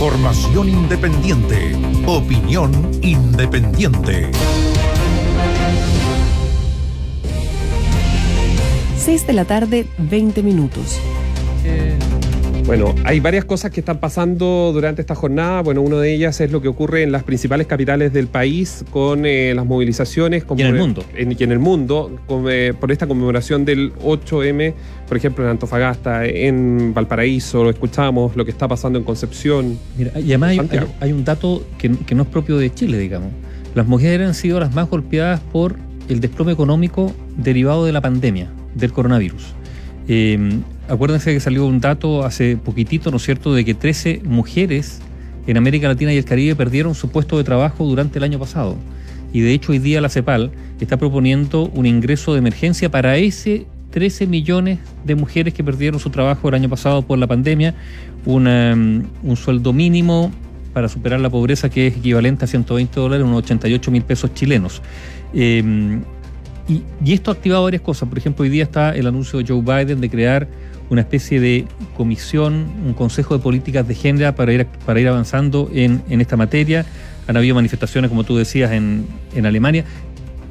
Información independiente. Opinión independiente. 6 de la tarde, 20 minutos. Bueno, hay varias cosas que están pasando durante esta jornada. Bueno, una de ellas es lo que ocurre en las principales capitales del país con eh, las movilizaciones. y en el mundo. En, y en el mundo, eh, por esta conmemoración del 8M, por ejemplo, en Antofagasta, en Valparaíso, lo escuchamos, lo que está pasando en Concepción. Mira, y además hay, hay, un dato que, que no es propio de Chile, digamos. Las mujeres han sido las más golpeadas por el desplome económico derivado de la pandemia, del coronavirus. Eh, acuérdense que salió un dato hace poquitito, ¿no es cierto?, de que 13 mujeres en América Latina y el Caribe perdieron su puesto de trabajo durante el año pasado. Y de hecho hoy día la CEPAL está proponiendo un ingreso de emergencia para ese 13 millones de mujeres que perdieron su trabajo el año pasado por la pandemia, un sueldo mínimo para superar la pobreza que es equivalente a 120 dólares, unos 88 mil pesos chilenos. Eh, y, y, esto ha activado varias cosas. Por ejemplo, hoy día está el anuncio de Joe Biden de crear una especie de comisión, un consejo de políticas de género para ir, para ir avanzando en, en esta materia. Han habido manifestaciones, como tú decías, en, en Alemania.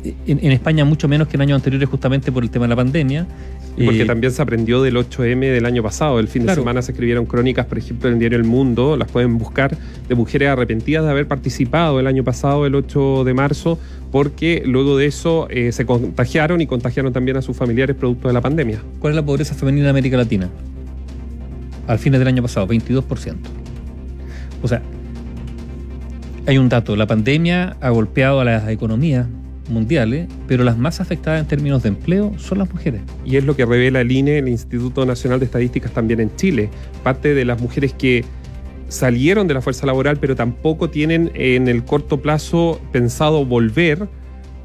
En, en, España mucho menos que en años anteriores justamente por el tema de la pandemia. Porque eh, también se aprendió del 8M del año pasado. El fin claro. de semana se escribieron crónicas, por ejemplo, en el diario El Mundo, las pueden buscar, de mujeres arrepentidas de haber participado el año pasado, el 8 de marzo, porque luego de eso eh, se contagiaron y contagiaron también a sus familiares producto de la pandemia. ¿Cuál es la pobreza femenina en América Latina? Al fin del año pasado, 22%. O sea, hay un dato, la pandemia ha golpeado a las economías mundiales, pero las más afectadas en términos de empleo son las mujeres. Y es lo que revela el INE, el Instituto Nacional de Estadísticas también en Chile. Parte de las mujeres que salieron de la fuerza laboral, pero tampoco tienen en el corto plazo pensado volver,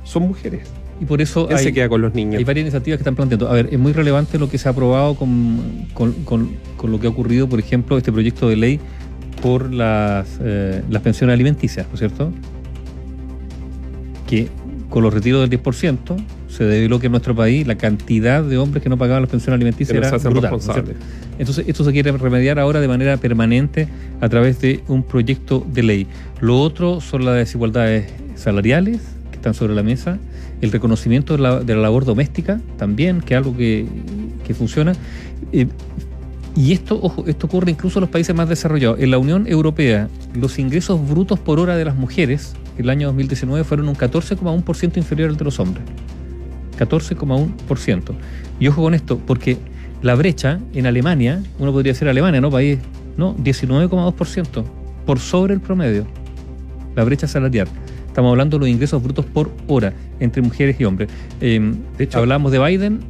son mujeres. Y por eso hay, se queda con los niños. Hay varias iniciativas que están planteando. A ver, es muy relevante lo que se ha aprobado con, con, con, con lo que ha ocurrido, por ejemplo, este proyecto de ley por las, eh, las pensiones alimenticias, ¿no es cierto? Que con los retiros del 10%, se debió que en nuestro país la cantidad de hombres que no pagaban las pensiones alimenticias era brutal. Entonces, esto se quiere remediar ahora de manera permanente a través de un proyecto de ley. Lo otro son las desigualdades salariales que están sobre la mesa, el reconocimiento de la, de la labor doméstica también, que es algo que, que funciona. Eh, y esto, ojo, esto ocurre incluso en los países más desarrollados. En la Unión Europea, los ingresos brutos por hora de las mujeres el año 2019 fueron un 14,1% inferior al de los hombres. 14,1%. Y ojo con esto, porque la brecha en Alemania, uno podría decir Alemania, ¿no? País, ¿no? 19,2%, por sobre el promedio. La brecha salarial. Estamos hablando de los ingresos brutos por hora entre mujeres y hombres. Eh, de hecho, hablamos de Biden,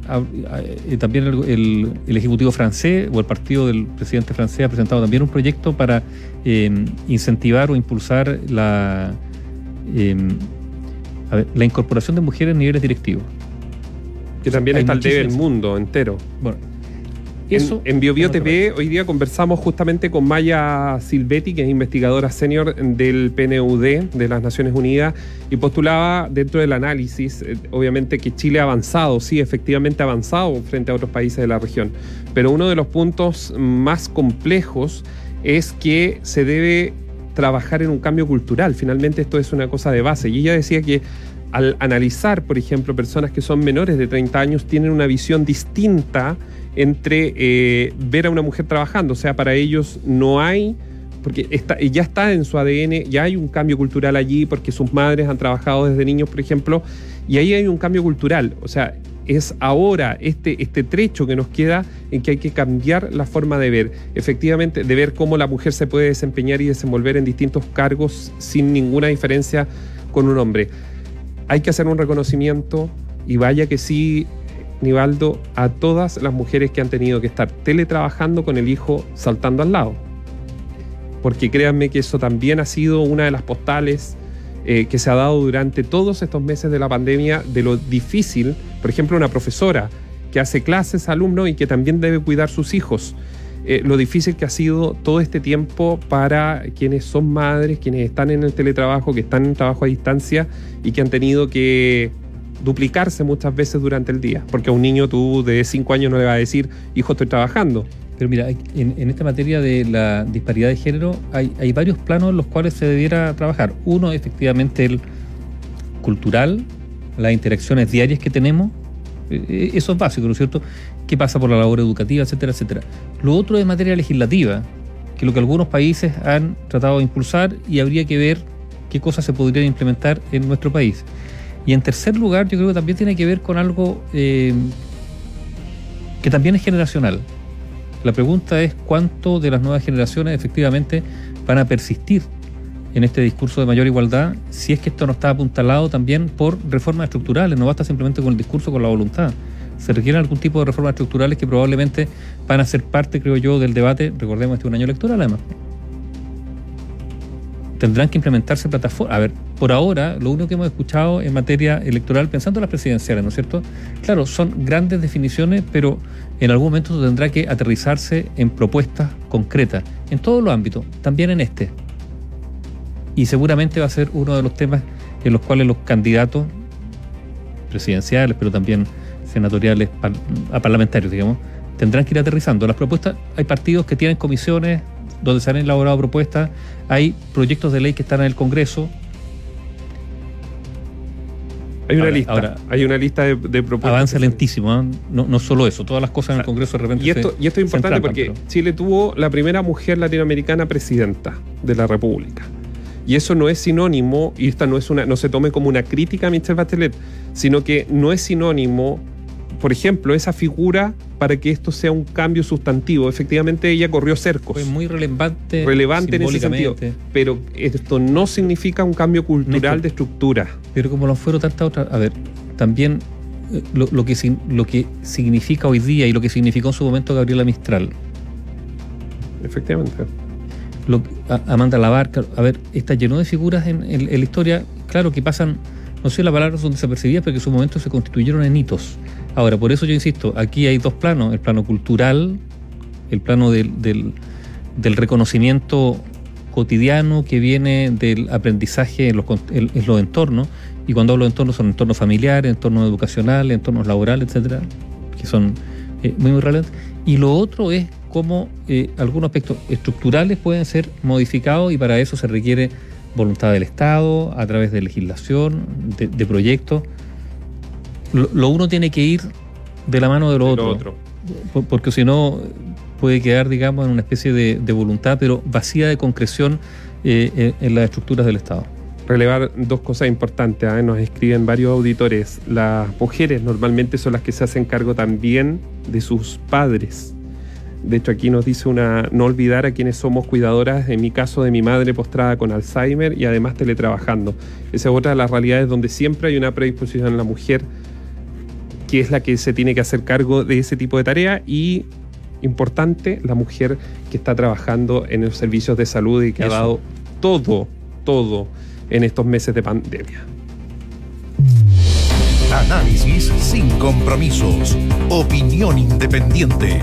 eh, también el, el, el, Ejecutivo francés o el partido del presidente francés ha presentado también un proyecto para eh, incentivar o impulsar la, ver, la incorporación de mujeres en niveles directivos. Que también está al debe el mundo entero. Bueno, eso, en, en BioBio TV hoy día conversamos justamente con Maya Silvetti, que es investigadora senior del PNUD de las Naciones Unidas, y postulaba dentro del análisis, eh, obviamente, que Chile ha avanzado, sí, efectivamente ha avanzado frente a otros países de la región, pero uno de los puntos más complejos es que se debe trabajar en un cambio cultural. Finalmente esto es una cosa de base. Y ella decía que al analizar, por ejemplo, personas que son menores de 30 años, tienen una visión distinta entre eh, ver a una mujer trabajando. O sea, para ellos no hay, porque está, ya está en su ADN, ya hay un cambio cultural allí, porque sus madres han trabajado desde niños, por ejemplo, y ahí hay un cambio cultural. O sea, es ahora este, este trecho que nos queda en que hay que cambiar la forma de ver, efectivamente, de ver cómo la mujer se puede desempeñar y desenvolver en distintos cargos sin ninguna diferencia con un hombre. Hay que hacer un reconocimiento y vaya que sí, Nivaldo, a todas las mujeres que han tenido que estar teletrabajando con el hijo saltando al lado. Porque créanme que eso también ha sido una de las postales eh, que se ha dado durante todos estos meses de la pandemia de lo difícil, por ejemplo, una profesora que hace clases a alumnos y que también debe cuidar sus hijos. Eh, lo difícil que ha sido todo este tiempo para quienes son madres, quienes están en el teletrabajo, que están en trabajo a distancia y que han tenido que duplicarse muchas veces durante el día. Porque a un niño tú de 5 años no le va a decir, hijo, estoy trabajando. Pero mira, en, esta materia de la disparidad de género hay, varios planos en los cuales se debiera trabajar. Uno, efectivamente, el cultural, las interacciones diarias que tenemos, eh, eh, eso es básico, ¿no es cierto? ¿Qué pasa por la labor educativa, etcétera, etcétera? Lo otro es materia legislativa, que lo que algunos países han tratado de impulsar y habría que ver qué cosas se podrían implementar en nuestro país. Y en tercer lugar, yo creo que también tiene que ver con algo eh, que también es generacional. La pregunta es cuánto de las nuevas generaciones efectivamente van a persistir en este discurso de mayor igualdad si es que esto no está apuntalado también por reformas estructurales, no basta simplemente con el discurso, con la voluntad. Se requieren algún tipo de reformas estructurales que probablemente van a ser parte, creo yo, del debate, recordemos este es un año electoral además tendrán que implementarse plataformas. A ver, por ahora, lo único que hemos escuchado en materia electoral, pensando en las presidenciales, ¿no es cierto? Claro, son grandes definiciones, pero en algún momento tendrá que aterrizarse en propuestas concretas, en todos los ámbitos, también en este. Y seguramente va a ser uno de los temas en los cuales los candidatos presidenciales, pero también senatoriales, a parlamentarios, digamos, tendrán que ir aterrizando. Las propuestas, hay partidos que tienen comisiones donde se han elaborado propuestas, hay proyectos de ley que están en el Congreso. Hay una lista, hay una lista de, propuestas. Avanza lentísimo, ¿eh? no, no, solo eso, todas las cosas en el Congreso de repente. Y esto, y esto es importante porque Chile tuvo la primera mujer latinoamericana presidenta de la República. Y eso no es sinónimo, y esta no es una, no se tome como una crítica a Michelle Bachelet, sino que no es sinónimo por ejemplo, esa figura para que esto sea un cambio sustantivo. Efectivamente, ella corrió cercos. Fue muy relevante. Relevante en ese sentido. Pero esto no significa un cambio cultural de estructura. Pero como lo fueron tantas otras. A ver, también eh, lo, que, lo que significa hoy día y lo que significó en su momento Gabriela Mistral. Efectivamente. Lo, Amanda Labarca, a ver, está lleno de figuras en, en la historia, claro que pasan, no sé la palabra son desapercibidas, pero que en su momento se constituyeron en hitos. Ahora, por eso yo insisto, aquí hay dos planos, el plano cultural, el plano del, del, reconocimiento cotidiano que viene del aprendizaje en los, en, los, entornos, y cuando hablo de entornos son entornos familiares, entornos educacionales, entornos laborales, etcétera, que son eh, muy, muy relevantes. Y lo otro es cómo eh, algunos aspectos estructurales pueden ser modificados y para eso se requiere voluntad del Estado a través de legislación, de proyectos lo, uno tiene que ir de la mano de lo, otro, Porque si no puede quedar, digamos, en una especie de, voluntad, pero vacía de concreción eh, en, las estructuras del Estado. Relevar dos cosas importantes. ¿eh? Nos escriben varios auditores. Las mujeres normalmente son las que se hacen cargo también de sus padres. De hecho, aquí nos dice una no olvidar a quienes somos cuidadoras, en mi caso de mi madre postrada con Alzheimer y además teletrabajando. Esa es otra de las realidades donde siempre hay una predisposición en la mujer que es la que se tiene que hacer cargo de ese tipo de tarea y importante, la mujer que está trabajando en los servicios de salud y que ha dado todo, todo en estos meses de pandemia. Análisis sin compromisos. Opinión independiente.